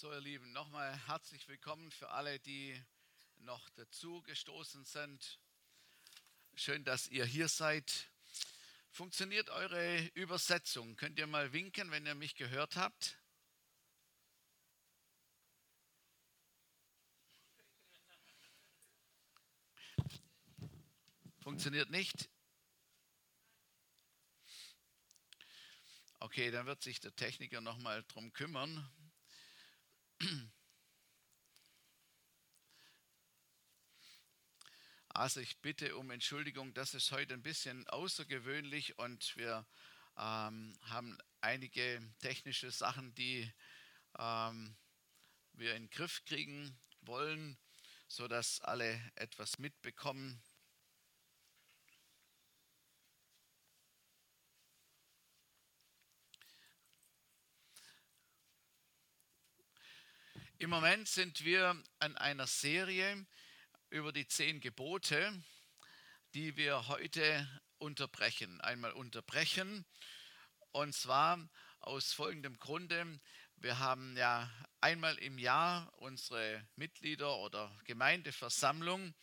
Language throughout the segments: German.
So, ihr Lieben, nochmal herzlich willkommen für alle, die noch dazu gestoßen sind. Schön, dass ihr hier seid. Funktioniert eure Übersetzung? Könnt ihr mal winken, wenn ihr mich gehört habt? Funktioniert nicht? Okay, dann wird sich der Techniker nochmal drum kümmern. Also ich bitte um Entschuldigung, das ist heute ein bisschen außergewöhnlich und wir ähm, haben einige technische Sachen, die ähm, wir in den Griff kriegen wollen, sodass alle etwas mitbekommen. Im Moment sind wir an einer Serie über die zehn Gebote, die wir heute unterbrechen. Einmal unterbrechen und zwar aus folgendem Grunde. Wir haben ja einmal im Jahr unsere Mitglieder oder Gemeindeversammlung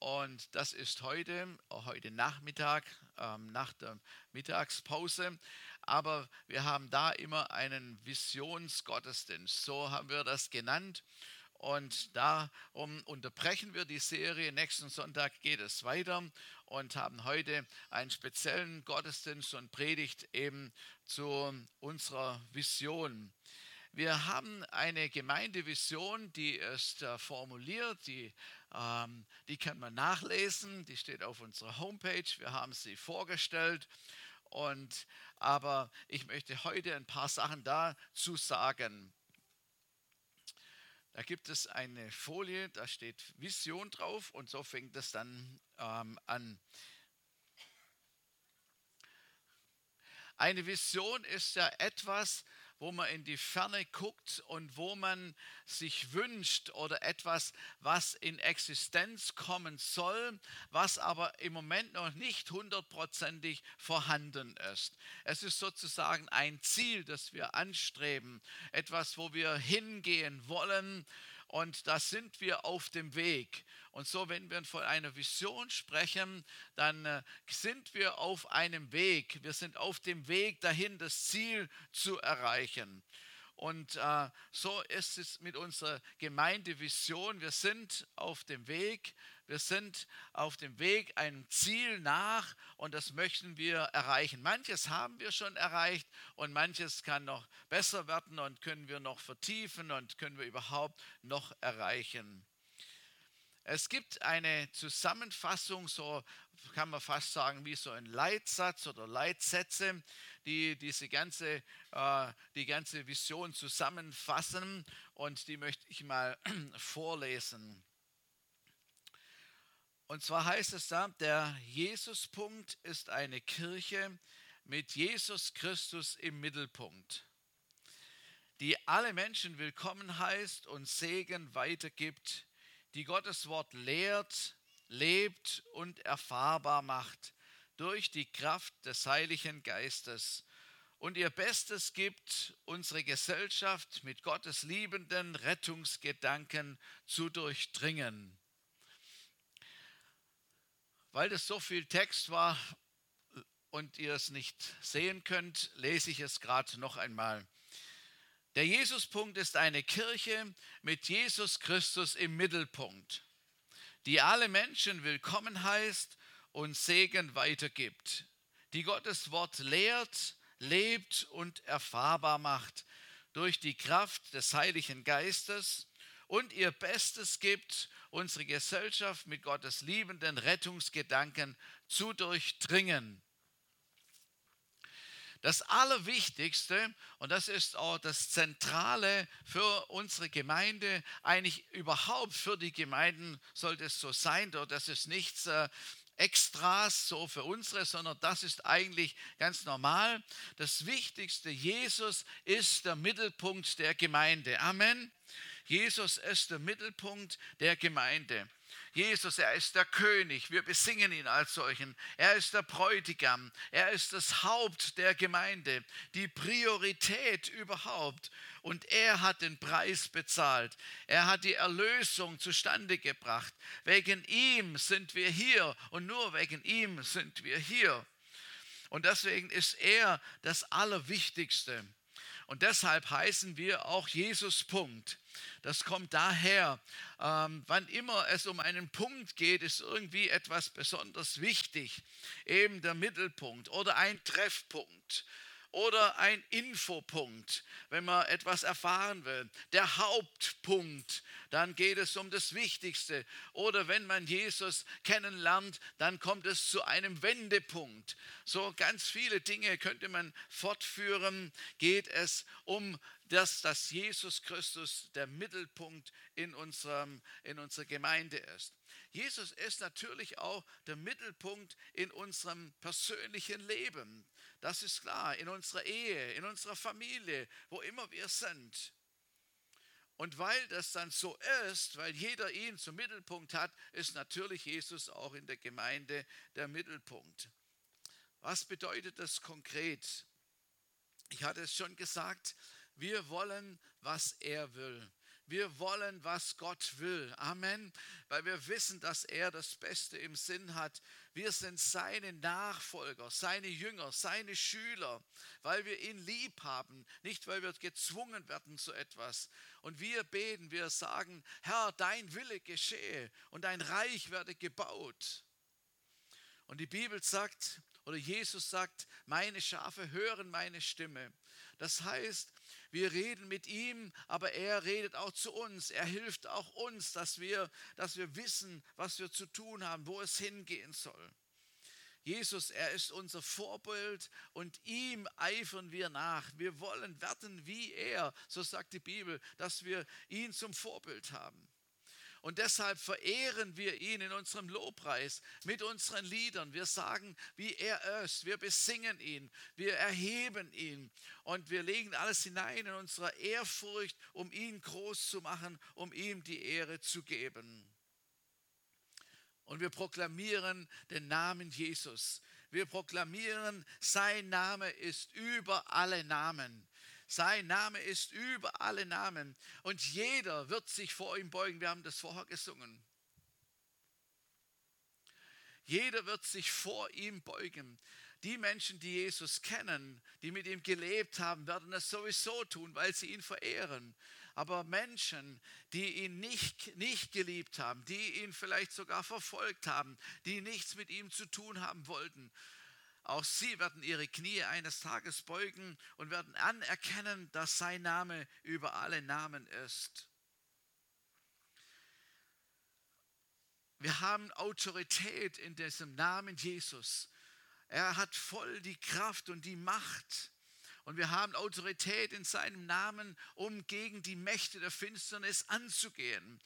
und das ist heute, heute Nachmittag, ähm, nach der Mittagspause aber wir haben da immer einen Visionsgottesdienst. So haben wir das genannt. Und darum unterbrechen wir die Serie. Nächsten Sonntag geht es weiter und haben heute einen speziellen Gottesdienst und Predigt eben zu unserer Vision. Wir haben eine Gemeindevision, die ist äh, formuliert, die, ähm, die kann man nachlesen, die steht auf unserer Homepage. Wir haben sie vorgestellt und, aber ich möchte heute ein paar Sachen dazu sagen. Da gibt es eine Folie, da steht Vision drauf und so fängt es dann ähm, an. Eine Vision ist ja etwas, wo man in die Ferne guckt und wo man sich wünscht oder etwas, was in Existenz kommen soll, was aber im Moment noch nicht hundertprozentig vorhanden ist. Es ist sozusagen ein Ziel, das wir anstreben, etwas, wo wir hingehen wollen und da sind wir auf dem Weg. Und so, wenn wir von einer Vision sprechen, dann äh, sind wir auf einem Weg. Wir sind auf dem Weg dahin, das Ziel zu erreichen. Und äh, so ist es mit unserer Gemeindevision. Wir sind auf dem Weg. Wir sind auf dem Weg einem Ziel nach und das möchten wir erreichen. Manches haben wir schon erreicht und manches kann noch besser werden und können wir noch vertiefen und können wir überhaupt noch erreichen. Es gibt eine Zusammenfassung, so kann man fast sagen, wie so ein Leitsatz oder Leitsätze, die diese ganze, äh, die ganze Vision zusammenfassen und die möchte ich mal vorlesen. Und zwar heißt es da, der Jesuspunkt ist eine Kirche mit Jesus Christus im Mittelpunkt, die alle Menschen willkommen heißt und Segen weitergibt, die Gottes Wort lehrt, lebt und erfahrbar macht durch die Kraft des Heiligen Geistes und ihr Bestes gibt, unsere Gesellschaft mit Gottes liebenden Rettungsgedanken zu durchdringen. Weil das so viel Text war und ihr es nicht sehen könnt, lese ich es gerade noch einmal. Der Jesuspunkt ist eine Kirche mit Jesus Christus im Mittelpunkt, die alle Menschen willkommen heißt und Segen weitergibt, die Gottes Wort lehrt, lebt und erfahrbar macht durch die Kraft des Heiligen Geistes und ihr Bestes gibt, unsere Gesellschaft mit Gottes liebenden Rettungsgedanken zu durchdringen. Das Allerwichtigste, und das ist auch das Zentrale für unsere Gemeinde, eigentlich überhaupt für die Gemeinden sollte es so sein, das ist nichts äh, Extras so für unsere, sondern das ist eigentlich ganz normal. Das Wichtigste, Jesus ist der Mittelpunkt der Gemeinde. Amen. Jesus ist der Mittelpunkt der Gemeinde. Jesus, er ist der König, wir besingen ihn als solchen. Er ist der Bräutigam, er ist das Haupt der Gemeinde, die Priorität überhaupt. Und er hat den Preis bezahlt. Er hat die Erlösung zustande gebracht. Wegen ihm sind wir hier und nur wegen ihm sind wir hier. Und deswegen ist er das Allerwichtigste. Und deshalb heißen wir auch Jesus Punkt. Das kommt daher, ähm, wann immer es um einen Punkt geht, ist irgendwie etwas besonders wichtig. Eben der Mittelpunkt oder ein Treffpunkt oder ein Infopunkt, wenn man etwas erfahren will. Der Hauptpunkt, dann geht es um das Wichtigste. Oder wenn man Jesus kennenlernt, dann kommt es zu einem Wendepunkt. So ganz viele Dinge könnte man fortführen, geht es um das, dass Jesus Christus der Mittelpunkt in, unserem, in unserer Gemeinde ist. Jesus ist natürlich auch der Mittelpunkt in unserem persönlichen Leben. Das ist klar, in unserer Ehe, in unserer Familie, wo immer wir sind. Und weil das dann so ist, weil jeder ihn zum Mittelpunkt hat, ist natürlich Jesus auch in der Gemeinde der Mittelpunkt. Was bedeutet das konkret? Ich hatte es schon gesagt, wir wollen, was er will. Wir wollen, was Gott will. Amen. Weil wir wissen, dass er das Beste im Sinn hat. Wir sind seine Nachfolger, seine Jünger, seine Schüler, weil wir ihn lieb haben, nicht weil wir gezwungen werden zu etwas. Und wir beten, wir sagen, Herr, dein Wille geschehe und dein Reich werde gebaut. Und die Bibel sagt, oder Jesus sagt, meine Schafe hören meine Stimme. Das heißt, wir reden mit ihm, aber er redet auch zu uns. Er hilft auch uns, dass wir, dass wir wissen, was wir zu tun haben, wo es hingehen soll. Jesus, er ist unser Vorbild und ihm eifern wir nach. Wir wollen werden wie er, so sagt die Bibel, dass wir ihn zum Vorbild haben. Und deshalb verehren wir ihn in unserem Lobpreis mit unseren Liedern. Wir sagen, wie er ist. Wir besingen ihn. Wir erheben ihn. Und wir legen alles hinein in unsere Ehrfurcht, um ihn groß zu machen, um ihm die Ehre zu geben. Und wir proklamieren den Namen Jesus. Wir proklamieren, sein Name ist über alle Namen. Sein Name ist über alle Namen und jeder wird sich vor ihm beugen. Wir haben das vorher gesungen. Jeder wird sich vor ihm beugen. Die Menschen, die Jesus kennen, die mit ihm gelebt haben, werden das sowieso tun, weil sie ihn verehren. Aber Menschen, die ihn nicht, nicht geliebt haben, die ihn vielleicht sogar verfolgt haben, die nichts mit ihm zu tun haben wollten, auch sie werden ihre Knie eines Tages beugen und werden anerkennen, dass sein Name über alle Namen ist. Wir haben Autorität in diesem Namen Jesus. Er hat voll die Kraft und die Macht. Und wir haben Autorität in seinem Namen, um gegen die Mächte der Finsternis anzugehen.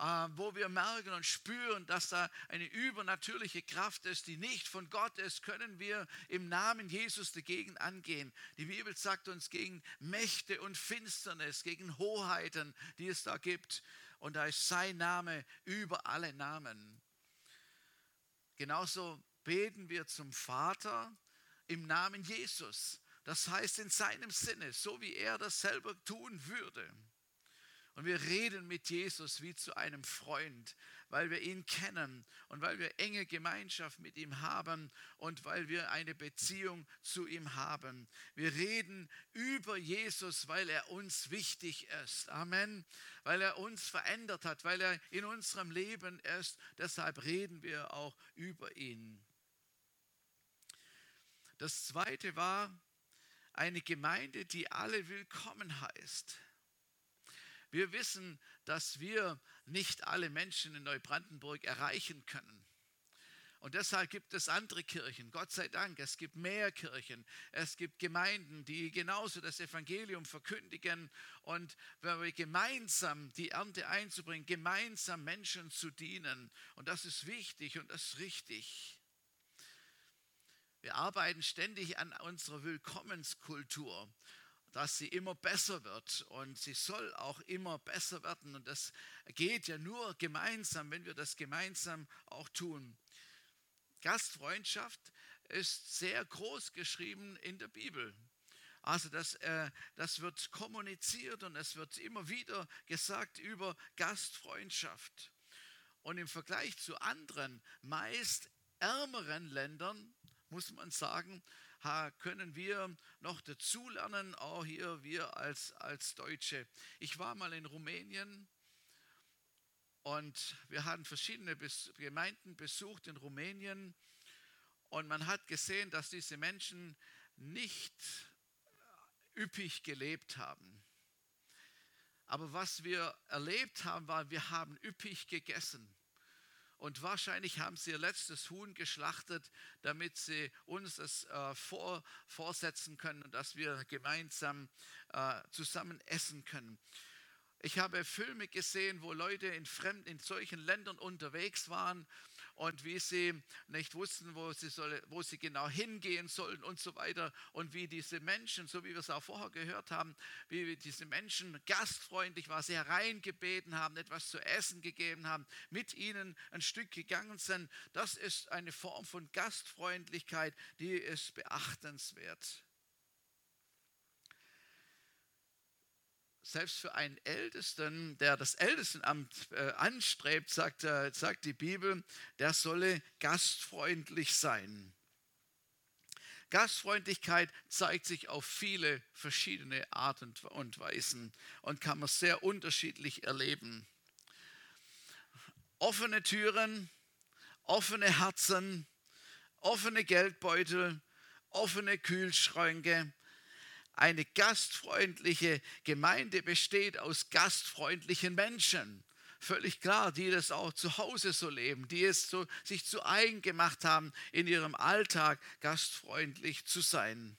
Äh, wo wir merken und spüren, dass da eine übernatürliche Kraft ist, die nicht von Gott ist, können wir im Namen Jesus dagegen angehen. Die Bibel sagt uns gegen Mächte und Finsternis, gegen Hoheiten, die es da gibt. Und da ist sein Name über alle Namen. Genauso beten wir zum Vater im Namen Jesus. Das heißt in seinem Sinne, so wie er das selber tun würde. Und wir reden mit Jesus wie zu einem Freund, weil wir ihn kennen und weil wir enge Gemeinschaft mit ihm haben und weil wir eine Beziehung zu ihm haben. Wir reden über Jesus, weil er uns wichtig ist. Amen. Weil er uns verändert hat, weil er in unserem Leben ist. Deshalb reden wir auch über ihn. Das zweite war eine Gemeinde, die alle willkommen heißt. Wir wissen, dass wir nicht alle Menschen in Neubrandenburg erreichen können. Und deshalb gibt es andere Kirchen. Gott sei Dank, es gibt mehr Kirchen. Es gibt Gemeinden, die genauso das Evangelium verkündigen. Und wenn wir gemeinsam die Ernte einzubringen, gemeinsam Menschen zu dienen. Und das ist wichtig und das ist richtig. Wir arbeiten ständig an unserer Willkommenskultur. Dass sie immer besser wird und sie soll auch immer besser werden. Und das geht ja nur gemeinsam, wenn wir das gemeinsam auch tun. Gastfreundschaft ist sehr groß geschrieben in der Bibel. Also das, äh, das wird kommuniziert und es wird immer wieder gesagt über Gastfreundschaft. Und im Vergleich zu anderen, meist ärmeren Ländern, muss man sagen, können wir noch dazulernen, auch hier wir als, als Deutsche. Ich war mal in Rumänien und wir hatten verschiedene Gemeinden besucht in Rumänien und man hat gesehen, dass diese Menschen nicht üppig gelebt haben. Aber was wir erlebt haben, war, wir haben üppig gegessen. Und wahrscheinlich haben sie ihr letztes Huhn geschlachtet, damit sie uns es äh, vor, vorsetzen können und dass wir gemeinsam äh, zusammen essen können. Ich habe Filme gesehen, wo Leute in, fremden, in solchen Ländern unterwegs waren und wie sie nicht wussten, wo sie, soll, wo sie genau hingehen sollten und so weiter. Und wie diese Menschen, so wie wir es auch vorher gehört haben, wie diese Menschen gastfreundlich waren, sie hereingebeten haben, etwas zu essen gegeben haben, mit ihnen ein Stück gegangen sind. Das ist eine Form von Gastfreundlichkeit, die ist beachtenswert. Selbst für einen Ältesten, der das Ältestenamt äh, anstrebt, sagt, äh, sagt die Bibel, der solle gastfreundlich sein. Gastfreundlichkeit zeigt sich auf viele verschiedene Arten und Weisen und kann man sehr unterschiedlich erleben. Offene Türen, offene Herzen, offene Geldbeutel, offene Kühlschränke, eine gastfreundliche Gemeinde besteht aus gastfreundlichen Menschen. Völlig klar, die das auch zu Hause so leben, die es so, sich zu eigen gemacht haben, in ihrem Alltag gastfreundlich zu sein.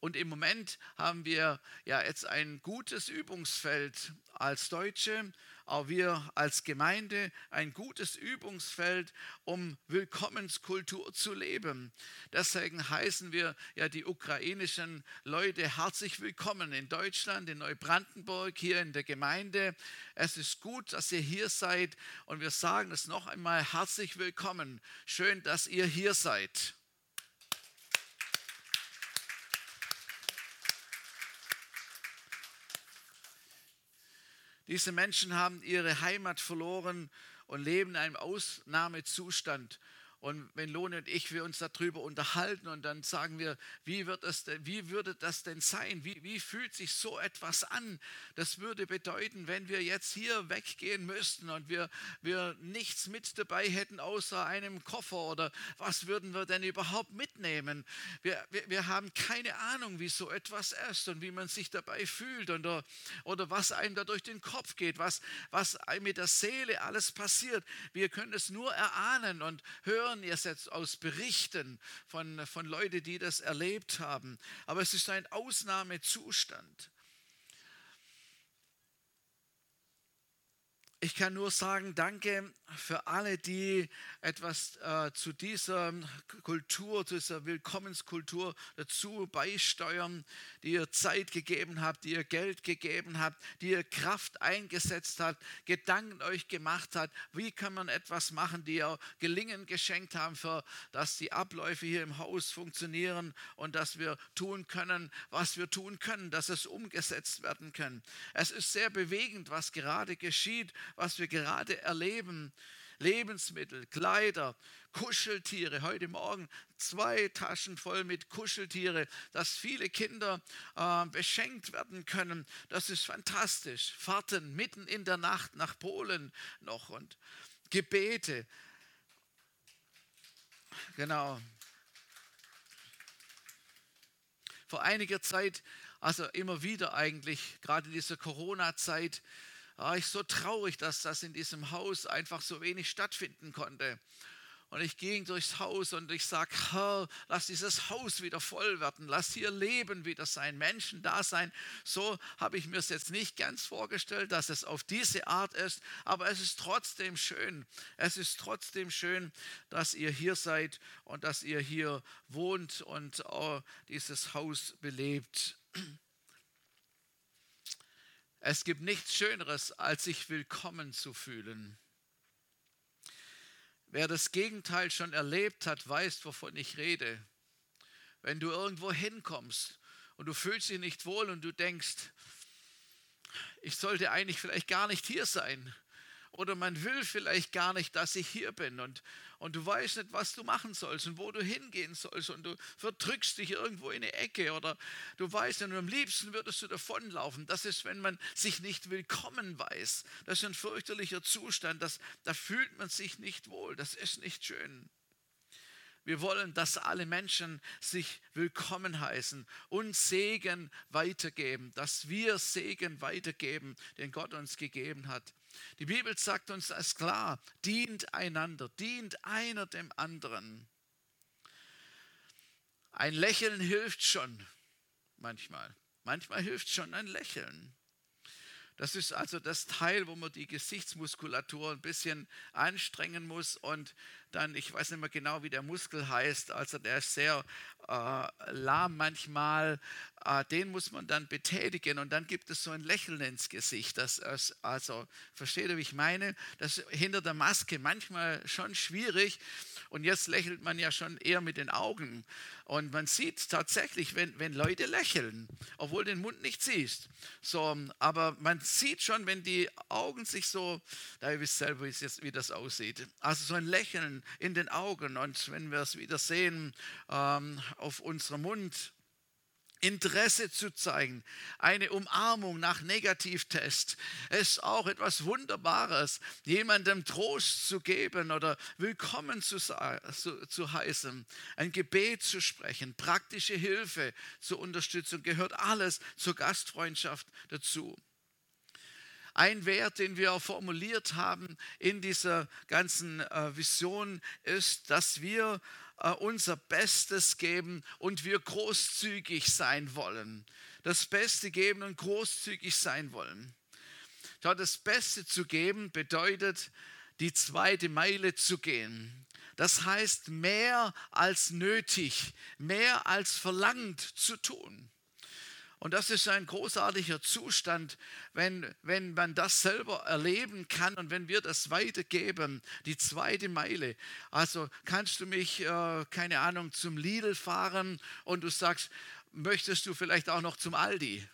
Und im Moment haben wir ja jetzt ein gutes Übungsfeld als Deutsche auch wir als Gemeinde ein gutes Übungsfeld, um Willkommenskultur zu leben. Deswegen heißen wir ja die ukrainischen Leute herzlich willkommen in Deutschland, in Neubrandenburg, hier in der Gemeinde. Es ist gut, dass ihr hier seid und wir sagen es noch einmal herzlich willkommen. Schön, dass ihr hier seid. Diese Menschen haben ihre Heimat verloren und leben in einem Ausnahmezustand. Und wenn Lohne und ich wir uns darüber unterhalten und dann sagen wir, wie, wird das denn, wie würde das denn sein? Wie, wie fühlt sich so etwas an? Das würde bedeuten, wenn wir jetzt hier weggehen müssten und wir, wir nichts mit dabei hätten außer einem Koffer oder was würden wir denn überhaupt mitnehmen? Wir, wir, wir haben keine Ahnung, wie so etwas ist und wie man sich dabei fühlt oder, oder was einem da durch den Kopf geht, was, was mit der Seele alles passiert. Wir können es nur erahnen und hören hören jetzt aus Berichten von, von Leuten, die das erlebt haben. Aber es ist ein Ausnahmezustand. Ich kann nur sagen, danke für alle, die etwas äh, zu dieser Kultur, zu dieser Willkommenskultur dazu beisteuern, die ihr Zeit gegeben habt, die ihr Geld gegeben habt, die ihr Kraft eingesetzt habt, Gedanken euch gemacht habt, wie kann man etwas machen, die ihr Gelingen geschenkt haben, für, dass die Abläufe hier im Haus funktionieren und dass wir tun können, was wir tun können, dass es umgesetzt werden kann. Es ist sehr bewegend, was gerade geschieht was wir gerade erleben. Lebensmittel, Kleider, Kuscheltiere. Heute Morgen zwei Taschen voll mit Kuscheltiere, dass viele Kinder äh, beschenkt werden können. Das ist fantastisch. Fahrten mitten in der Nacht nach Polen noch und Gebete. Genau. Vor einiger Zeit, also immer wieder eigentlich, gerade in dieser Corona-Zeit, war ich so traurig, dass das in diesem Haus einfach so wenig stattfinden konnte. Und ich ging durchs Haus und ich sage, Herr, lass dieses Haus wieder voll werden, lass hier Leben wieder sein, Menschen da sein. So habe ich mir es jetzt nicht ganz vorgestellt, dass es auf diese Art ist, aber es ist trotzdem schön. Es ist trotzdem schön, dass ihr hier seid und dass ihr hier wohnt und dieses Haus belebt. Es gibt nichts Schöneres, als sich willkommen zu fühlen. Wer das Gegenteil schon erlebt hat, weiß, wovon ich rede. Wenn du irgendwo hinkommst und du fühlst dich nicht wohl und du denkst, ich sollte eigentlich vielleicht gar nicht hier sein. Oder man will vielleicht gar nicht, dass ich hier bin und, und du weißt nicht, was du machen sollst und wo du hingehen sollst und du verdrückst dich irgendwo in eine Ecke oder du weißt und am liebsten würdest du davonlaufen. Das ist, wenn man sich nicht willkommen weiß. Das ist ein fürchterlicher Zustand, das, da fühlt man sich nicht wohl. Das ist nicht schön. Wir wollen, dass alle Menschen sich willkommen heißen und Segen weitergeben, dass wir Segen weitergeben, den Gott uns gegeben hat. Die Bibel sagt uns das klar, dient einander, dient einer dem anderen. Ein Lächeln hilft schon manchmal. Manchmal hilft schon ein Lächeln. Das ist also das Teil, wo man die Gesichtsmuskulatur ein bisschen anstrengen muss und dann, ich weiß nicht mehr genau, wie der Muskel heißt, also der ist sehr äh, lahm manchmal, äh, den muss man dann betätigen und dann gibt es so ein Lächeln ins Gesicht. Das ist, also, versteht ihr, wie ich meine? Das ist hinter der Maske manchmal schon schwierig und jetzt lächelt man ja schon eher mit den Augen. Und man sieht tatsächlich, wenn, wenn Leute lächeln, obwohl du den Mund nicht siehst. So, aber man sieht schon, wenn die Augen sich so, da ihr wisst selber, wie das aussieht. Also so ein Lächeln in den Augen. Und wenn wir es wieder sehen ähm, auf unserem Mund, Interesse zu zeigen, eine Umarmung nach Negativtest, ist auch etwas Wunderbares, jemandem Trost zu geben oder willkommen zu, zu, zu heißen, ein Gebet zu sprechen, praktische Hilfe zur Unterstützung, gehört alles zur Gastfreundschaft dazu. Ein Wert, den wir formuliert haben in dieser ganzen äh, Vision, ist, dass wir unser Bestes geben und wir großzügig sein wollen. Das Beste geben und großzügig sein wollen. das Beste zu geben bedeutet, die zweite Meile zu gehen. Das heißt, mehr als nötig, mehr als verlangt zu tun. Und das ist ein großartiger Zustand, wenn, wenn man das selber erleben kann und wenn wir das weitergeben, die zweite Meile. Also kannst du mich, äh, keine Ahnung, zum Lidl fahren und du sagst, möchtest du vielleicht auch noch zum Aldi?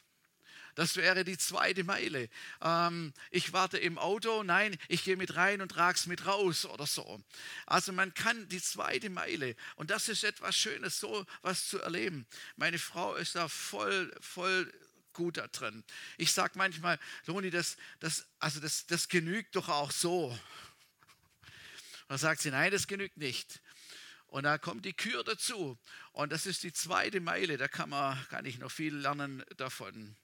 Das wäre die zweite Meile. Ähm, ich warte im Auto, nein, ich gehe mit rein und trage es mit raus oder so. Also man kann die zweite Meile und das ist etwas Schönes, so was zu erleben. Meine Frau ist da voll, voll gut da drin. Ich sage manchmal, Loni, das, das, also das, das genügt doch auch so. dann sagt sie, nein, das genügt nicht. Und da kommt die Kür dazu. Und das ist die zweite Meile. Da kann, man, kann ich noch viel lernen davon.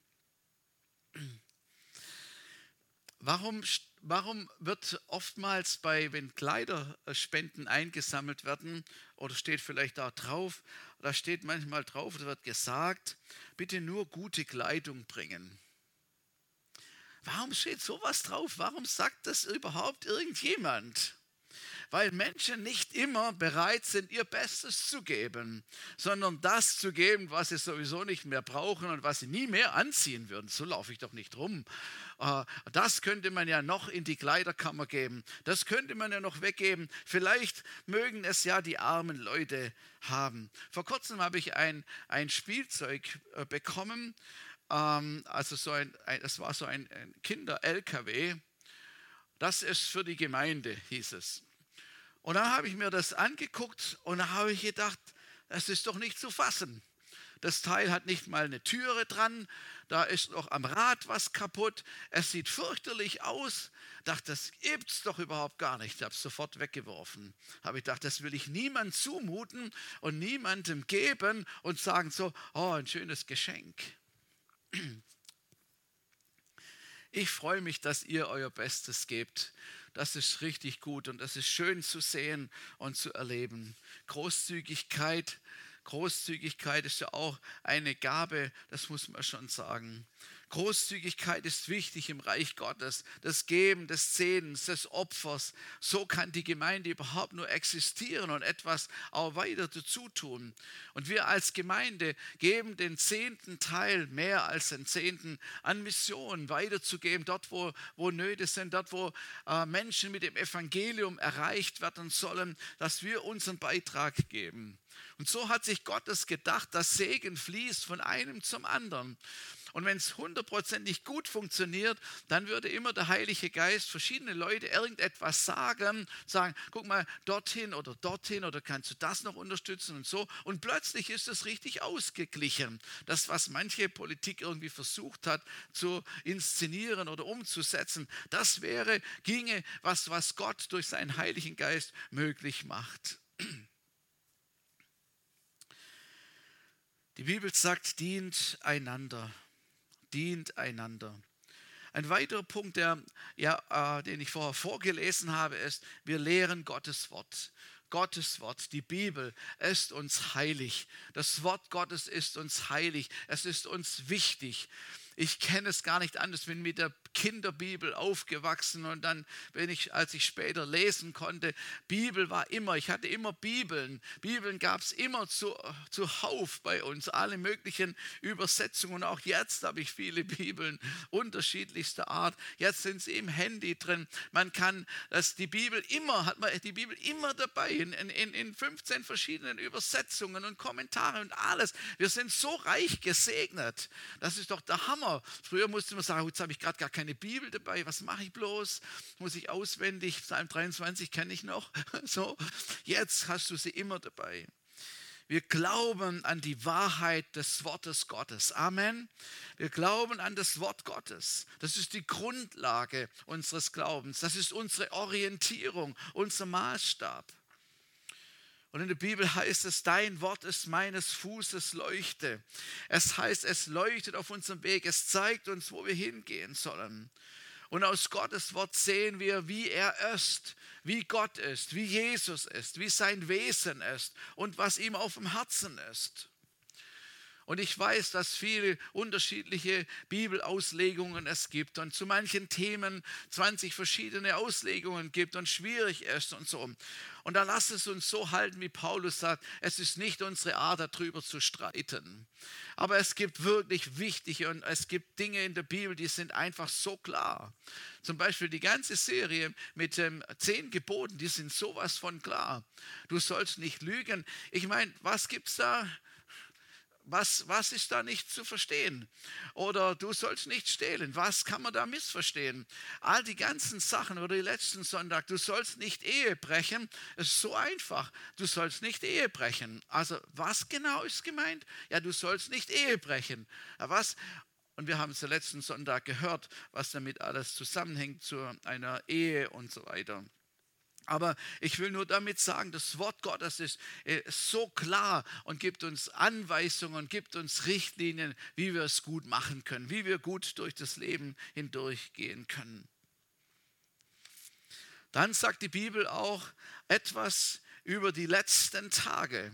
Warum, warum wird oftmals bei, wenn Kleiderspenden eingesammelt werden, oder steht vielleicht da drauf, da steht manchmal drauf, da wird gesagt, bitte nur gute Kleidung bringen. Warum steht sowas drauf? Warum sagt das überhaupt irgendjemand? Weil Menschen nicht immer bereit sind, ihr Bestes zu geben, sondern das zu geben, was sie sowieso nicht mehr brauchen und was sie nie mehr anziehen würden. So laufe ich doch nicht rum. Äh, das könnte man ja noch in die Kleiderkammer geben. Das könnte man ja noch weggeben. Vielleicht mögen es ja die armen Leute haben. Vor kurzem habe ich ein, ein Spielzeug äh, bekommen. Ähm, also so ein, das war so ein Kinder-LKW. Das ist für die Gemeinde, hieß es. Und dann habe ich mir das angeguckt und da habe ich gedacht, das ist doch nicht zu fassen. Das Teil hat nicht mal eine Türe dran, da ist noch am Rad was kaputt, es sieht fürchterlich aus. Ich dachte, das gibt es doch überhaupt gar nicht. Ich habe es sofort weggeworfen. Habe ich gedacht, das will ich niemandem zumuten und niemandem geben und sagen so, oh, ein schönes Geschenk. Ich freue mich, dass ihr euer Bestes gebt das ist richtig gut und das ist schön zu sehen und zu erleben. Großzügigkeit, Großzügigkeit ist ja auch eine Gabe, das muss man schon sagen. Großzügigkeit ist wichtig im Reich Gottes. Das Geben des Zehnens, des Opfers. So kann die Gemeinde überhaupt nur existieren und etwas auch weiter dazu tun. Und wir als Gemeinde geben den zehnten Teil, mehr als den zehnten, an Missionen weiterzugeben, dort wo, wo Nöte sind, dort wo äh, Menschen mit dem Evangelium erreicht werden sollen, dass wir unseren Beitrag geben. Und so hat sich Gott es gedacht, dass Segen fließt von einem zum anderen. Und wenn es hundertprozentig gut funktioniert, dann würde immer der Heilige Geist verschiedene Leute irgendetwas sagen, sagen, guck mal, dorthin oder dorthin oder kannst du das noch unterstützen und so. Und plötzlich ist es richtig ausgeglichen. Das, was manche Politik irgendwie versucht hat zu inszenieren oder umzusetzen, das wäre, ginge, was, was Gott durch seinen Heiligen Geist möglich macht. Die Bibel sagt, dient einander dient einander. Ein weiterer Punkt, der, ja, äh, den ich vorher vorgelesen habe, ist, wir lehren Gottes Wort. Gottes Wort, die Bibel, ist uns heilig. Das Wort Gottes ist uns heilig. Es ist uns wichtig ich kenne es gar nicht anders, bin mit der Kinderbibel aufgewachsen und dann, wenn ich, als ich später lesen konnte, Bibel war immer, ich hatte immer Bibeln. Bibeln gab es immer zu, zuhauf bei uns, alle möglichen Übersetzungen. Auch jetzt habe ich viele Bibeln unterschiedlichster Art. Jetzt sind sie im Handy drin. Man kann das, die Bibel immer, hat man die Bibel immer dabei, in, in, in 15 verschiedenen Übersetzungen und Kommentare und alles. Wir sind so reich gesegnet. Das ist doch der Hammer Hammer. Früher musste man sagen, jetzt habe ich gerade gar keine Bibel dabei, was mache ich bloß? Muss ich auswendig, Psalm 23 kenne ich noch. So, jetzt hast du sie immer dabei. Wir glauben an die Wahrheit des Wortes Gottes. Amen. Wir glauben an das Wort Gottes. Das ist die Grundlage unseres Glaubens. Das ist unsere Orientierung, unser Maßstab. Und in der Bibel heißt es, dein Wort ist meines Fußes Leuchte. Es heißt, es leuchtet auf unserem Weg. Es zeigt uns, wo wir hingehen sollen. Und aus Gottes Wort sehen wir, wie er ist, wie Gott ist, wie Jesus ist, wie sein Wesen ist und was ihm auf dem Herzen ist. Und ich weiß, dass viele unterschiedliche Bibelauslegungen es gibt und zu manchen Themen 20 verschiedene Auslegungen gibt und schwierig ist und so. Und da lasst es uns so halten, wie Paulus sagt, es ist nicht unsere Art, darüber zu streiten. Aber es gibt wirklich wichtige und es gibt Dinge in der Bibel, die sind einfach so klar. Zum Beispiel die ganze Serie mit den zehn Geboten, die sind sowas von klar. Du sollst nicht lügen. Ich meine, was gibt es da? Was, was ist da nicht zu verstehen? Oder du sollst nicht stehlen. Was kann man da missverstehen? All die ganzen Sachen oder die letzten Sonntag, du sollst nicht Ehe brechen. Es ist so einfach. Du sollst nicht Ehe brechen. Also was genau ist gemeint? Ja, du sollst nicht Ehe brechen. Ja, was? Und wir haben es letzten Sonntag gehört, was damit alles zusammenhängt zu einer Ehe und so weiter. Aber ich will nur damit sagen, das Wort Gottes ist äh, so klar und gibt uns Anweisungen und gibt uns Richtlinien, wie wir es gut machen können, wie wir gut durch das Leben hindurchgehen können. Dann sagt die Bibel auch etwas über die letzten Tage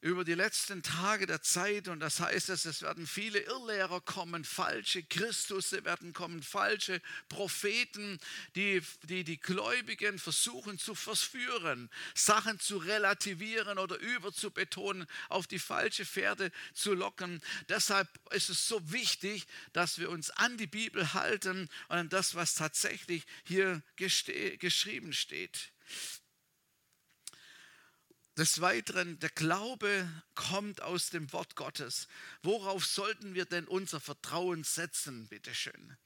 über die letzten Tage der Zeit und das heißt, dass es werden viele Irrlehrer kommen, falsche Christusse werden kommen, falsche Propheten, die, die die Gläubigen versuchen zu verführen, Sachen zu relativieren oder überzubetonen, auf die falsche Pferde zu locken. Deshalb ist es so wichtig, dass wir uns an die Bibel halten und an das, was tatsächlich hier geschrieben steht. Des Weiteren, der Glaube kommt aus dem Wort Gottes. Worauf sollten wir denn unser Vertrauen setzen, bitteschön?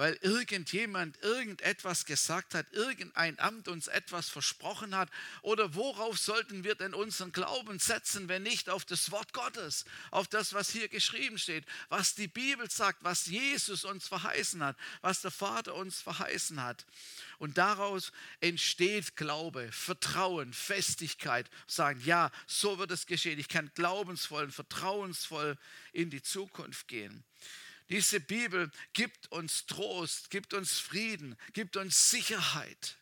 Weil irgendjemand irgendetwas gesagt hat, irgendein Amt uns etwas versprochen hat? Oder worauf sollten wir denn unseren Glauben setzen, wenn nicht auf das Wort Gottes, auf das, was hier geschrieben steht, was die Bibel sagt, was Jesus uns verheißen hat, was der Vater uns verheißen hat? Und daraus entsteht Glaube, Vertrauen, Festigkeit. Sagen, ja, so wird es geschehen. Ich kann glaubensvoll und vertrauensvoll in die Zukunft gehen. Diese Bibel gibt uns Trost, gibt uns Frieden, gibt uns Sicherheit.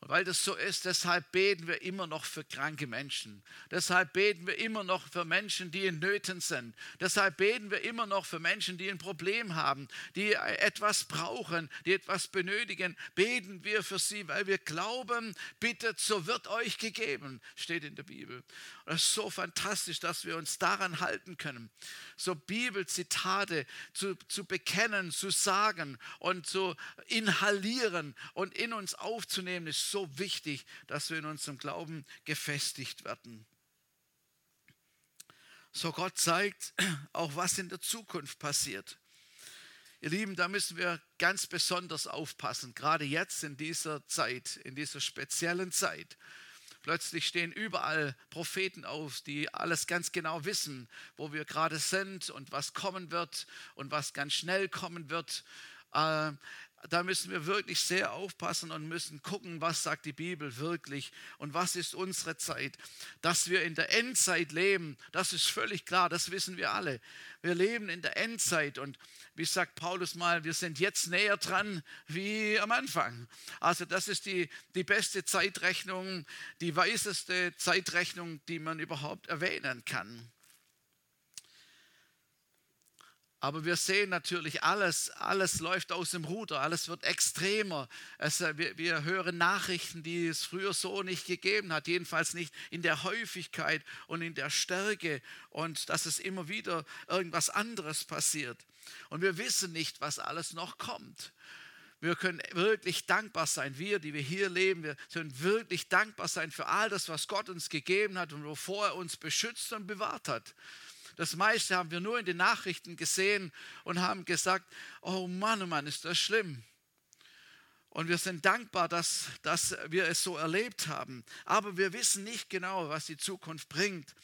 Und weil das so ist, deshalb beten wir immer noch für kranke Menschen. Deshalb beten wir immer noch für Menschen, die in Nöten sind. Deshalb beten wir immer noch für Menschen, die ein Problem haben, die etwas brauchen, die etwas benötigen. Beten wir für sie, weil wir glauben, bittet, so wird euch gegeben, steht in der Bibel. Und das ist so fantastisch, dass wir uns daran halten können. So Bibelzitate zu, zu bekennen, zu sagen und zu inhalieren und in uns aufzunehmen, ist so wichtig, dass wir in unserem Glauben gefestigt werden. So Gott zeigt auch, was in der Zukunft passiert. Ihr Lieben, da müssen wir ganz besonders aufpassen, gerade jetzt in dieser Zeit, in dieser speziellen Zeit. Plötzlich stehen überall Propheten auf, die alles ganz genau wissen, wo wir gerade sind und was kommen wird und was ganz schnell kommen wird. Da müssen wir wirklich sehr aufpassen und müssen gucken, was sagt die Bibel wirklich und was ist unsere Zeit. Dass wir in der Endzeit leben, das ist völlig klar, das wissen wir alle. Wir leben in der Endzeit und wie sagt Paulus mal, wir sind jetzt näher dran wie am Anfang. Also das ist die, die beste Zeitrechnung, die weiseste Zeitrechnung, die man überhaupt erwähnen kann. Aber wir sehen natürlich, alles, alles läuft aus dem Ruder, alles wird extremer. Es, äh, wir, wir hören Nachrichten, die es früher so nicht gegeben hat, jedenfalls nicht in der Häufigkeit und in der Stärke und dass es immer wieder irgendwas anderes passiert. Und wir wissen nicht, was alles noch kommt. Wir können wirklich dankbar sein, wir, die wir hier leben, wir können wirklich dankbar sein für all das, was Gott uns gegeben hat und wovor er uns beschützt und bewahrt hat. Das meiste haben wir nur in den Nachrichten gesehen und haben gesagt, oh Mann, oh Mann, ist das schlimm. Und wir sind dankbar, dass, dass wir es so erlebt haben. Aber wir wissen nicht genau, was die Zukunft bringt.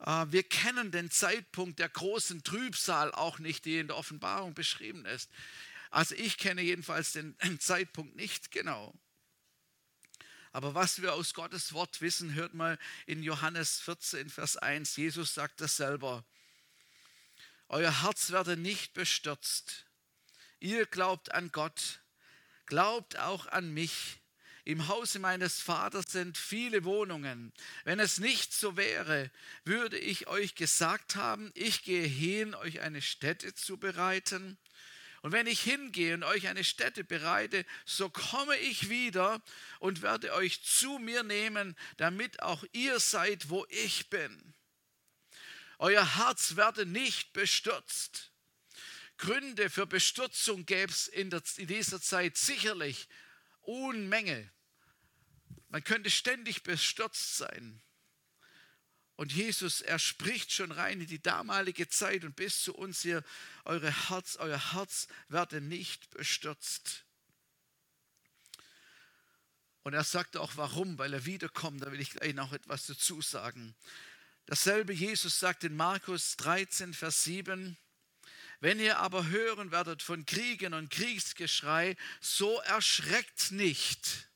Äh, wir kennen den Zeitpunkt der großen Trübsal auch nicht, die in der Offenbarung beschrieben ist. Also ich kenne jedenfalls den Zeitpunkt nicht genau. Aber was wir aus Gottes Wort wissen, hört mal in Johannes 14, Vers 1. Jesus sagt das selber. Euer Herz werde nicht bestürzt. Ihr glaubt an Gott, glaubt auch an mich. Im Hause meines Vaters sind viele Wohnungen. Wenn es nicht so wäre, würde ich euch gesagt haben, ich gehe hin, euch eine Stätte zu bereiten. Und wenn ich hingehe und euch eine Stätte bereite, so komme ich wieder und werde euch zu mir nehmen, damit auch ihr seid, wo ich bin. Euer Herz werde nicht bestürzt. Gründe für Bestürzung gäbe es in, in dieser Zeit sicherlich Unmenge. Man könnte ständig bestürzt sein. Und Jesus, er spricht schon rein in die damalige Zeit und bis zu uns hier, eure Herz, euer Herz werde nicht bestürzt. Und er sagt auch warum, weil er wiederkommt, da will ich gleich noch etwas dazu sagen. Dasselbe Jesus sagt in Markus 13, Vers 7, wenn ihr aber hören werdet von Kriegen und Kriegsgeschrei, so erschreckt nicht.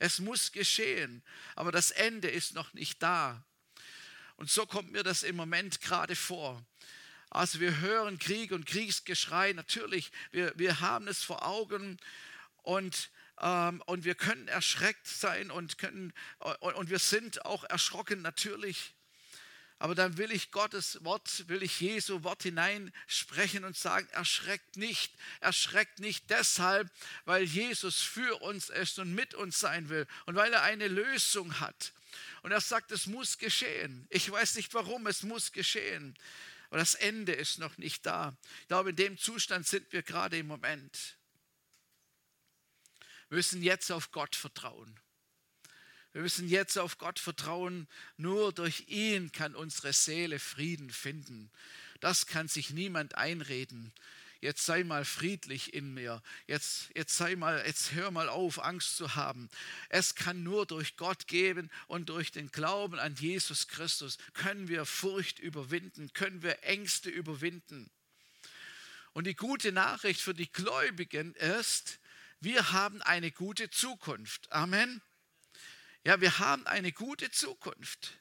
Es muss geschehen, aber das Ende ist noch nicht da. Und so kommt mir das im Moment gerade vor. Also wir hören Krieg und Kriegsgeschrei, natürlich, wir, wir haben es vor Augen und, ähm, und wir können erschreckt sein und, können, und, und wir sind auch erschrocken natürlich. Aber dann will ich Gottes Wort, will ich Jesu Wort hineinsprechen und sagen, erschreckt nicht, erschreckt nicht deshalb, weil Jesus für uns ist und mit uns sein will und weil er eine Lösung hat. Und er sagt, es muss geschehen. Ich weiß nicht warum, es muss geschehen. Aber das Ende ist noch nicht da. Ich glaube, in dem Zustand sind wir gerade im Moment. Wir müssen jetzt auf Gott vertrauen. Wir müssen jetzt auf Gott vertrauen. Nur durch ihn kann unsere Seele Frieden finden. Das kann sich niemand einreden jetzt sei mal friedlich in mir, jetzt, jetzt sei mal, jetzt hör mal auf, Angst zu haben. Es kann nur durch Gott geben und durch den Glauben an Jesus Christus können wir Furcht überwinden, können wir Ängste überwinden. Und die gute Nachricht für die Gläubigen ist, wir haben eine gute Zukunft. Amen. Ja, wir haben eine gute Zukunft.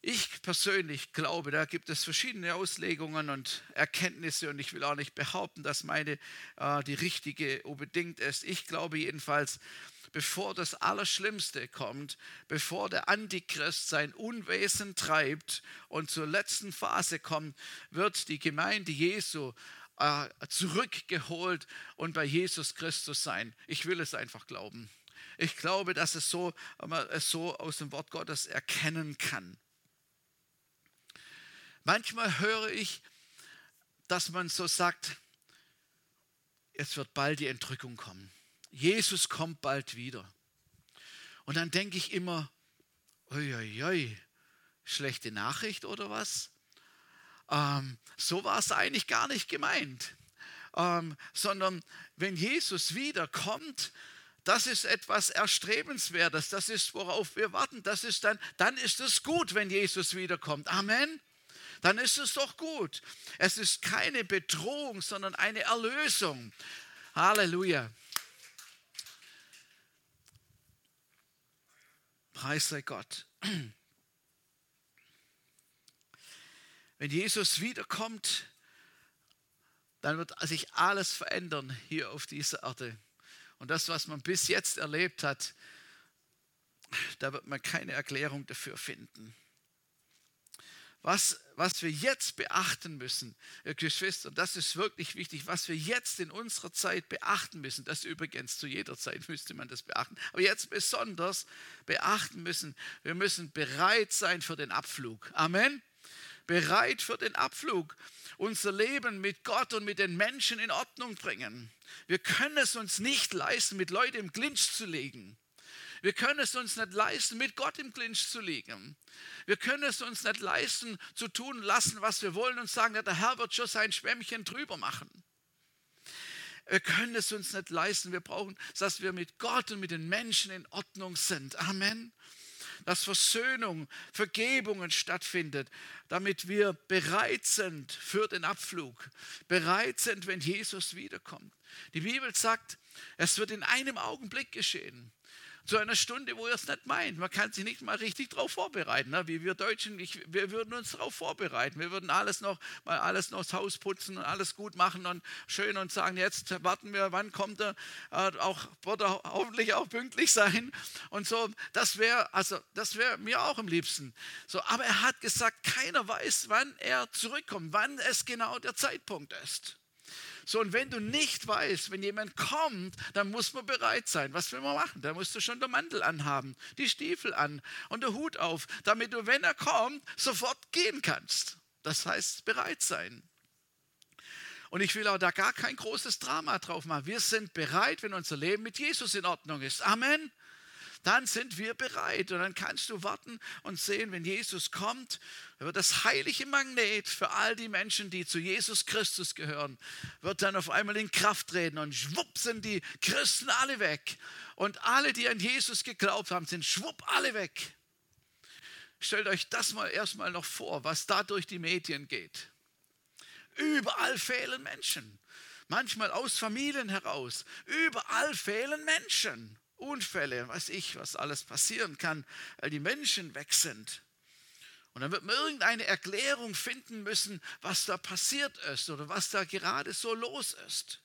Ich persönlich glaube, da gibt es verschiedene Auslegungen und Erkenntnisse und ich will auch nicht behaupten, dass meine äh, die richtige unbedingt ist. Ich glaube jedenfalls, bevor das Allerschlimmste kommt, bevor der Antichrist sein Unwesen treibt und zur letzten Phase kommt, wird die Gemeinde Jesu äh, zurückgeholt und bei Jesus Christus sein. Ich will es einfach glauben. Ich glaube, dass es so, man es so aus dem Wort Gottes erkennen kann. Manchmal höre ich, dass man so sagt, es wird bald die Entrückung kommen. Jesus kommt bald wieder. Und dann denke ich immer, oi, schlechte Nachricht oder was? Ähm, so war es eigentlich gar nicht gemeint. Ähm, sondern wenn Jesus wiederkommt, das ist etwas Erstrebenswertes, das ist, worauf wir warten. Das ist dann, dann ist es gut, wenn Jesus wiederkommt. Amen dann ist es doch gut. Es ist keine Bedrohung, sondern eine Erlösung. Halleluja. Preis sei Gott. Wenn Jesus wiederkommt, dann wird sich alles verändern hier auf dieser Erde. Und das, was man bis jetzt erlebt hat, da wird man keine Erklärung dafür finden was, was wir jetzt beachten müssen, Geschwister, das ist wirklich wichtig, was wir jetzt in unserer Zeit beachten müssen, das übrigens zu jeder Zeit müsste man das beachten, aber jetzt besonders beachten müssen, wir müssen bereit sein für den Abflug. Amen. Bereit für den Abflug. Unser Leben mit Gott und mit den Menschen in Ordnung bringen. Wir können es uns nicht leisten, mit Leuten im Clinch zu legen. Wir können es uns nicht leisten, mit Gott im Clinch zu liegen. Wir können es uns nicht leisten, zu tun lassen, was wir wollen und sagen, der Herr wird schon sein Schwämmchen drüber machen. Wir können es uns nicht leisten. Wir brauchen, dass wir mit Gott und mit den Menschen in Ordnung sind. Amen. Dass Versöhnung, Vergebungen stattfindet, damit wir bereit sind für den Abflug, bereit sind, wenn Jesus wiederkommt. Die Bibel sagt, es wird in einem Augenblick geschehen zu einer Stunde, wo er es nicht meint. Man kann sich nicht mal richtig darauf vorbereiten. Ne? Wie wir Deutschen, ich, wir würden uns darauf vorbereiten. Wir würden alles noch, mal alles noch das Haus putzen und alles gut machen und schön und sagen, jetzt warten wir, wann kommt er, äh, auch, wird er hoffentlich auch pünktlich sein. Und so, das wäre, also, das wäre mir auch am liebsten. So, aber er hat gesagt, keiner weiß, wann er zurückkommt, wann es genau der Zeitpunkt ist. So, und wenn du nicht weißt, wenn jemand kommt, dann muss man bereit sein. Was will man machen? Da musst du schon den Mantel anhaben, die Stiefel an und den Hut auf, damit du, wenn er kommt, sofort gehen kannst. Das heißt, bereit sein. Und ich will auch da gar kein großes Drama drauf machen. Wir sind bereit, wenn unser Leben mit Jesus in Ordnung ist. Amen dann sind wir bereit. Und dann kannst du warten und sehen, wenn Jesus kommt, wird das heilige Magnet für all die Menschen, die zu Jesus Christus gehören, wird dann auf einmal in Kraft treten und schwupp sind die Christen alle weg. Und alle, die an Jesus geglaubt haben, sind schwupp alle weg. Stellt euch das mal erstmal noch vor, was da durch die Medien geht. Überall fehlen Menschen. Manchmal aus Familien heraus. Überall fehlen Menschen. Unfälle, weiß ich, was alles passieren kann, weil die Menschen weg sind. Und dann wird man irgendeine Erklärung finden müssen, was da passiert ist oder was da gerade so los ist.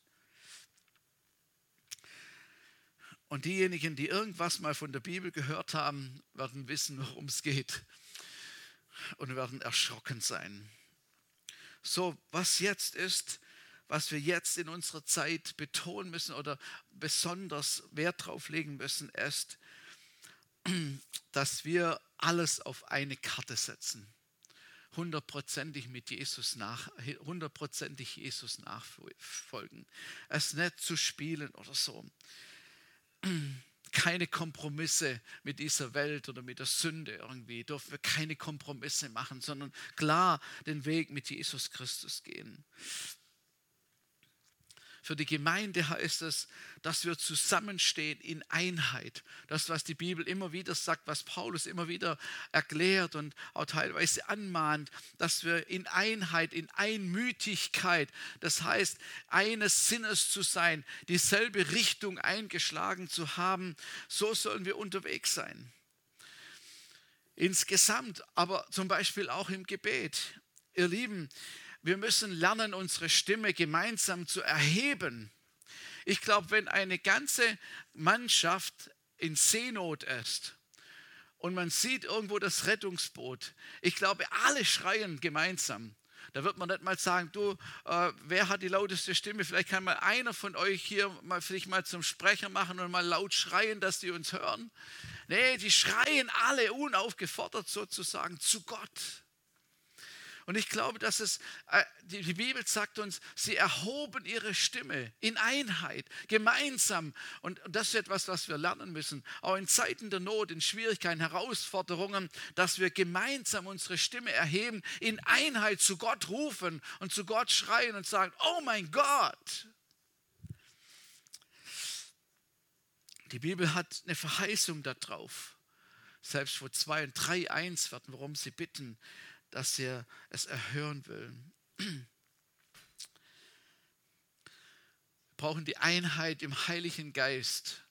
Und diejenigen, die irgendwas mal von der Bibel gehört haben, werden wissen, worum es geht und werden erschrocken sein. So, was jetzt ist, was wir jetzt in unserer Zeit betonen müssen oder besonders Wert drauf legen müssen, ist, dass wir alles auf eine Karte setzen. Hundertprozentig mit Jesus nach, hundertprozentig Jesus nachfolgen. Es nicht zu spielen oder so. Keine Kompromisse mit dieser Welt oder mit der Sünde irgendwie. Dürfen wir keine Kompromisse machen, sondern klar den Weg mit Jesus Christus gehen. Für die Gemeinde heißt es, dass wir zusammenstehen in Einheit. Das, was die Bibel immer wieder sagt, was Paulus immer wieder erklärt und auch teilweise anmahnt, dass wir in Einheit, in Einmütigkeit, das heißt, eines Sinnes zu sein, dieselbe Richtung eingeschlagen zu haben, so sollen wir unterwegs sein. insgesamt, aber zum Beispiel auch im Gebet. Ihr Lieben, wir müssen lernen, unsere Stimme gemeinsam zu erheben. Ich glaube, wenn eine ganze Mannschaft in Seenot ist und man sieht irgendwo das Rettungsboot, ich glaube, alle schreien gemeinsam. Da wird man nicht mal sagen, du, äh, wer hat die lauteste Stimme? Vielleicht kann mal einer von euch hier mal vielleicht mal zum Sprecher machen und mal laut schreien, dass die uns hören. Nee, die schreien alle unaufgefordert sozusagen zu Gott. Und ich glaube, dass es, äh, die Bibel sagt uns, sie erhoben ihre Stimme in Einheit, gemeinsam. Und das ist etwas, was wir lernen müssen. Auch in Zeiten der Not, in Schwierigkeiten, Herausforderungen, dass wir gemeinsam unsere Stimme erheben, in Einheit zu Gott rufen und zu Gott schreien und sagen, oh mein Gott. Die Bibel hat eine Verheißung darauf. Selbst wo zwei und drei eins werden, worum sie bitten, dass er es erhören will. Wir brauchen die Einheit im Heiligen Geist.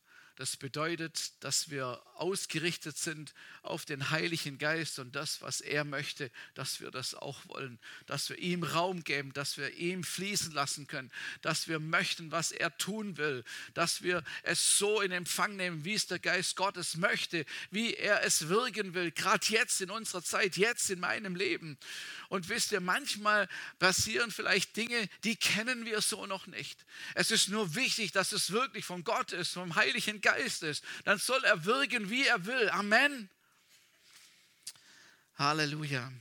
Das bedeutet, dass wir ausgerichtet sind auf den Heiligen Geist und das, was er möchte, dass wir das auch wollen, dass wir ihm Raum geben, dass wir ihm fließen lassen können, dass wir möchten, was er tun will, dass wir es so in Empfang nehmen, wie es der Geist Gottes möchte, wie er es wirken will, gerade jetzt in unserer Zeit, jetzt in meinem Leben. Und wisst ihr, manchmal passieren vielleicht Dinge, die kennen wir so noch nicht. Es ist nur wichtig, dass es wirklich von Gott ist, vom Heiligen Geist ist. Dann soll er wirken, wie er will. Amen. Halleluja.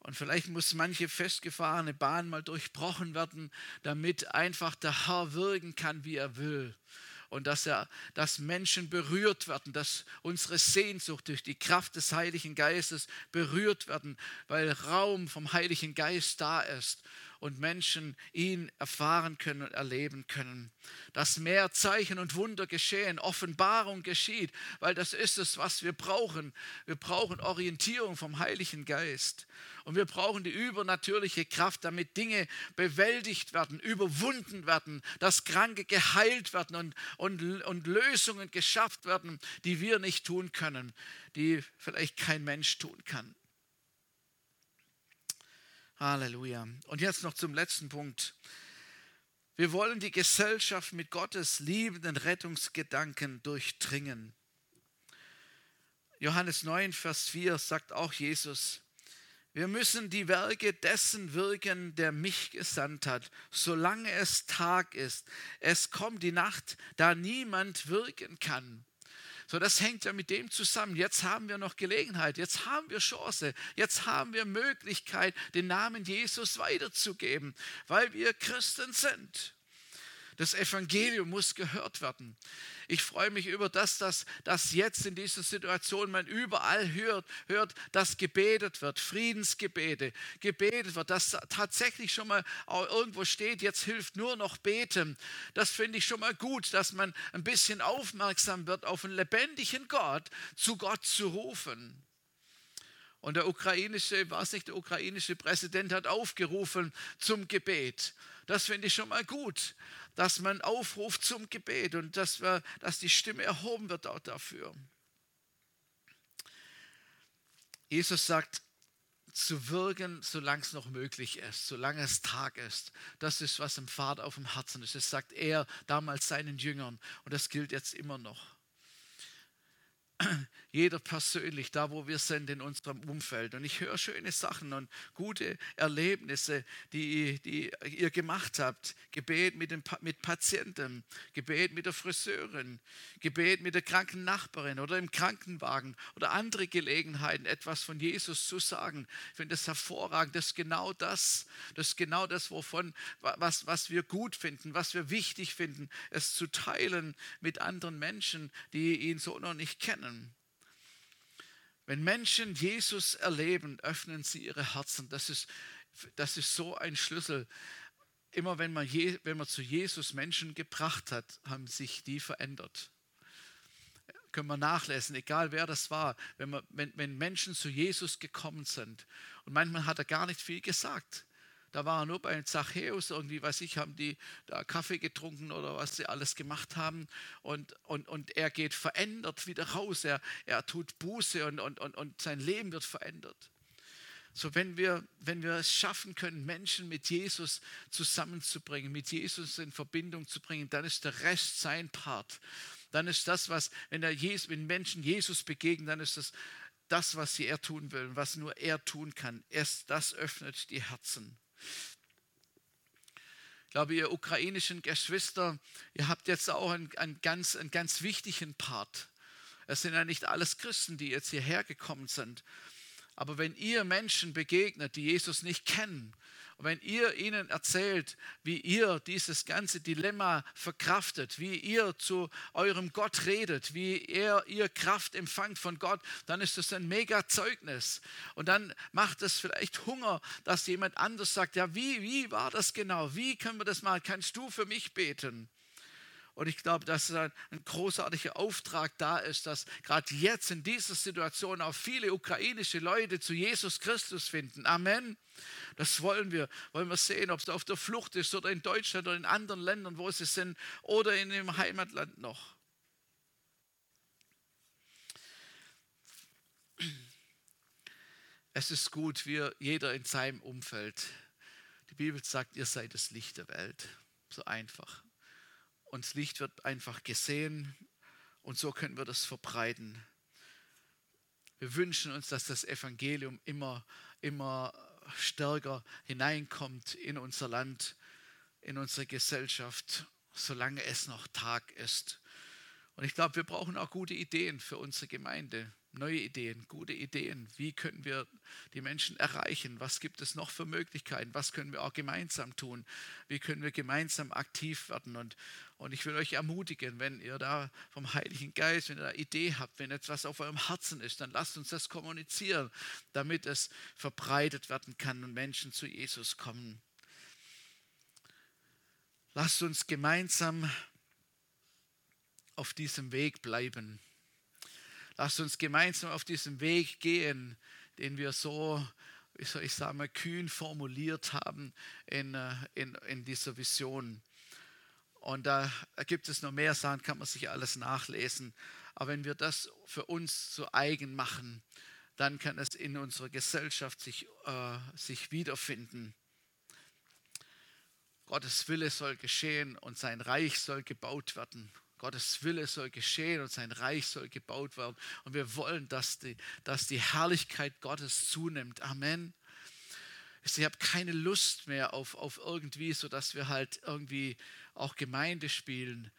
Und vielleicht muss manche festgefahrene Bahn mal durchbrochen werden, damit einfach der Herr wirken kann, wie er will und dass, er, dass Menschen berührt werden, dass unsere Sehnsucht durch die Kraft des Heiligen Geistes berührt werden, weil Raum vom Heiligen Geist da ist und Menschen ihn erfahren können und erleben können. Dass mehr Zeichen und Wunder geschehen, Offenbarung geschieht, weil das ist es, was wir brauchen. Wir brauchen Orientierung vom Heiligen Geist. Und wir brauchen die übernatürliche Kraft, damit Dinge bewältigt werden, überwunden werden, dass Kranke geheilt werden und, und, und Lösungen geschafft werden, die wir nicht tun können, die vielleicht kein Mensch tun kann. Halleluja. Und jetzt noch zum letzten Punkt. Wir wollen die Gesellschaft mit Gottes liebenden Rettungsgedanken durchdringen. Johannes 9, Vers 4 sagt auch Jesus, wir müssen die Werke dessen wirken, der mich gesandt hat, solange es Tag ist. Es kommt die Nacht, da niemand wirken kann. So, das hängt ja mit dem zusammen. Jetzt haben wir noch Gelegenheit, jetzt haben wir Chance, jetzt haben wir Möglichkeit, den Namen Jesus weiterzugeben, weil wir Christen sind. Das Evangelium muss gehört werden. Ich freue mich über das, dass, dass jetzt in dieser Situation man überall hört, hört, dass gebetet wird, Friedensgebete, gebetet wird, dass tatsächlich schon mal irgendwo steht, jetzt hilft nur noch beten. Das finde ich schon mal gut, dass man ein bisschen aufmerksam wird auf einen lebendigen Gott, zu Gott zu rufen. Und der ukrainische, weiß nicht, der ukrainische Präsident hat aufgerufen zum Gebet. Das finde ich schon mal gut dass man aufruft zum Gebet und dass, wir, dass die Stimme erhoben wird auch dafür. Jesus sagt, zu wirken, solange es noch möglich ist, solange es Tag ist. Das ist, was im Vater auf dem Herzen ist. Das sagt er damals seinen Jüngern und das gilt jetzt immer noch jeder persönlich, da wo wir sind in unserem Umfeld. Und ich höre schöne Sachen und gute Erlebnisse, die, die ihr gemacht habt. Gebet mit, dem, mit Patienten, Gebet mit der Friseurin, Gebet mit der kranken Nachbarin oder im Krankenwagen oder andere Gelegenheiten, etwas von Jesus zu sagen. Ich finde das hervorragend. Das ist genau das. Das ist genau das, wovon, was, was wir gut finden, was wir wichtig finden, es zu teilen mit anderen Menschen, die ihn so noch nicht kennen. Wenn Menschen Jesus erleben, öffnen sie ihre Herzen. Das ist, das ist so ein Schlüssel. Immer wenn man, je, wenn man zu Jesus Menschen gebracht hat, haben sich die verändert. Können wir nachlesen, egal wer das war, wenn, man, wenn, wenn Menschen zu Jesus gekommen sind. Und manchmal hat er gar nicht viel gesagt. Da war er nur bei Zachäus, irgendwie, weiß ich, haben die da Kaffee getrunken oder was sie alles gemacht haben. Und, und, und er geht verändert wieder raus. Er, er tut Buße und, und, und, und sein Leben wird verändert. So, wenn wir, wenn wir es schaffen können, Menschen mit Jesus zusammenzubringen, mit Jesus in Verbindung zu bringen, dann ist der Rest sein Part. Dann ist das, was, wenn, der Jesus, wenn Menschen Jesus begegnen, dann ist das das, was sie er tun will, was nur er tun kann. Erst das öffnet die Herzen. Ich glaube, ihr ukrainischen Geschwister, ihr habt jetzt auch einen, einen, ganz, einen ganz wichtigen Part. Es sind ja nicht alles Christen, die jetzt hierher gekommen sind. Aber wenn ihr Menschen begegnet, die Jesus nicht kennen, und wenn ihr ihnen erzählt, wie ihr dieses ganze Dilemma verkraftet, wie ihr zu eurem Gott redet, wie er ihr Kraft empfangt von Gott, dann ist das ein mega Zeugnis. Und dann macht es vielleicht Hunger, dass jemand anders sagt, ja, wie, wie war das genau? Wie können wir das mal? Kannst du für mich beten? Und ich glaube, dass ein, ein großartiger Auftrag da ist, dass gerade jetzt in dieser Situation auch viele ukrainische Leute zu Jesus Christus finden. Amen. Das wollen wir. Wollen wir sehen, ob es auf der Flucht ist oder in Deutschland oder in anderen Ländern, wo sie sind, oder in dem Heimatland noch. Es ist gut, wir jeder in seinem Umfeld. Die Bibel sagt, ihr seid das Licht der Welt. So einfach und das Licht wird einfach gesehen und so können wir das verbreiten. Wir wünschen uns, dass das Evangelium immer, immer stärker hineinkommt in unser Land, in unsere Gesellschaft, solange es noch Tag ist. Und ich glaube, wir brauchen auch gute Ideen für unsere Gemeinde neue Ideen, gute Ideen. Wie können wir die Menschen erreichen? Was gibt es noch für Möglichkeiten? Was können wir auch gemeinsam tun? Wie können wir gemeinsam aktiv werden? Und, und ich will euch ermutigen, wenn ihr da vom Heiligen Geist, wenn ihr da Idee habt, wenn etwas auf eurem Herzen ist, dann lasst uns das kommunizieren, damit es verbreitet werden kann und Menschen zu Jesus kommen. Lasst uns gemeinsam auf diesem Weg bleiben. Lasst uns gemeinsam auf diesem Weg gehen, den wir so, ich sagen, kühn formuliert haben in, äh, in, in dieser Vision. Und da gibt es noch mehr Sachen, kann man sich alles nachlesen. Aber wenn wir das für uns zu eigen machen, dann kann es in unserer Gesellschaft sich, äh, sich wiederfinden. Gottes Wille soll geschehen und sein Reich soll gebaut werden. Gottes Wille soll geschehen und sein Reich soll gebaut werden. Und wir wollen, dass die, dass die Herrlichkeit Gottes zunimmt. Amen. Ich habe keine Lust mehr auf, auf irgendwie, sodass wir halt irgendwie auch Gemeinde spielen,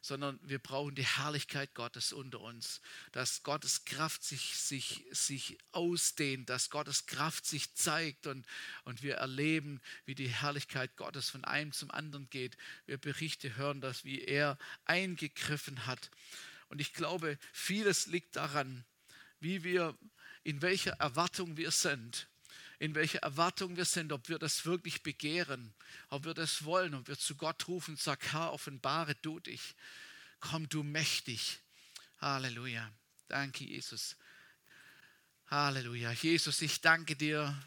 sondern wir brauchen die Herrlichkeit Gottes unter uns, dass Gottes Kraft sich, sich, sich ausdehnt, dass Gottes Kraft sich zeigt und, und wir erleben, wie die Herrlichkeit Gottes von einem zum anderen geht. Wir Berichte hören, dass wie er eingegriffen hat. Und ich glaube, vieles liegt daran, wie wir, in welcher Erwartung wir sind in welcher Erwartung wir sind, ob wir das wirklich begehren, ob wir das wollen, ob wir zu Gott rufen und sagen, Herr, offenbare du dich. Komm du mächtig. Halleluja. Danke, Jesus. Halleluja. Jesus, ich danke dir,